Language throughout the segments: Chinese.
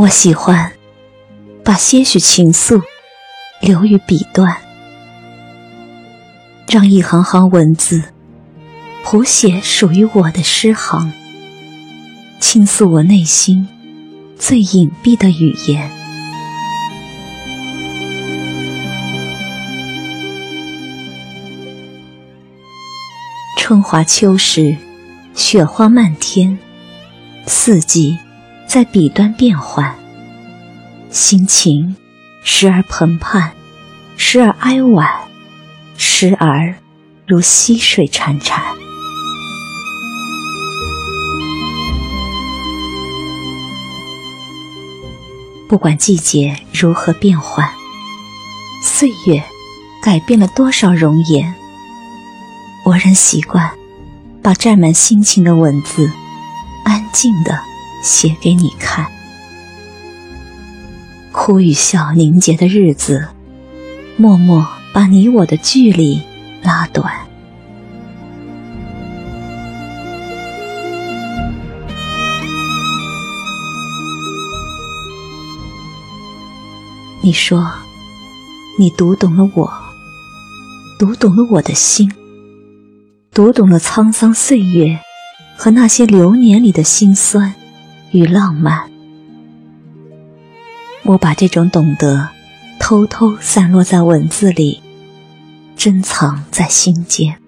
我喜欢把些许情愫留于笔端，让一行行文字谱写属于我的诗行，倾诉我内心最隐蔽的语言。春华秋实，雪花漫天，四季在笔端变换。心情时而澎湃，时而哀婉，时而如溪水潺潺。不管季节如何变换，岁月改变了多少容颜。我仍习惯把占满心情的文字，安静的写给你看。哭与笑凝结的日子，默默把你我的距离拉短。你说，你读懂了我，读懂了我的心。读懂了沧桑岁月和那些流年里的辛酸与浪漫，我把这种懂得偷偷散落在文字里，珍藏在心间。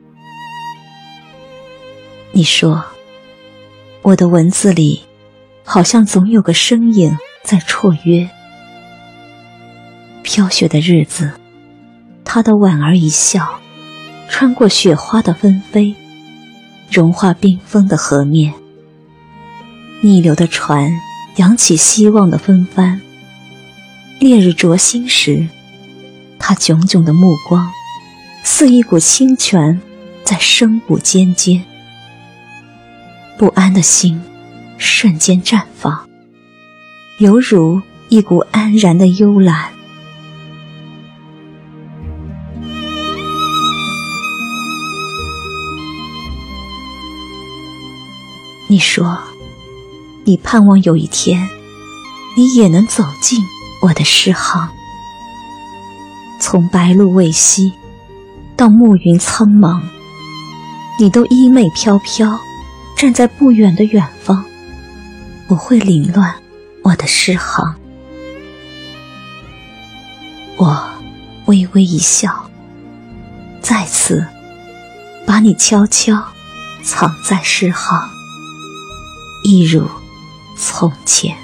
你说，我的文字里好像总有个身影在绰约。飘雪的日子，他的莞尔一笑。穿过雪花的纷飞，融化冰封的河面。逆流的船扬起希望的风帆。烈日灼心时，他炯炯的目光，似一股清泉在声舞尖尖。不安的心瞬间绽放，犹如一股安然的幽兰。你说，你盼望有一天，你也能走进我的诗行。从白露未晞到暮云苍茫，你都衣袂飘飘，站在不远的远方，不会凌乱我的诗行。我微微一笑，再次把你悄悄藏在诗行。一如从前。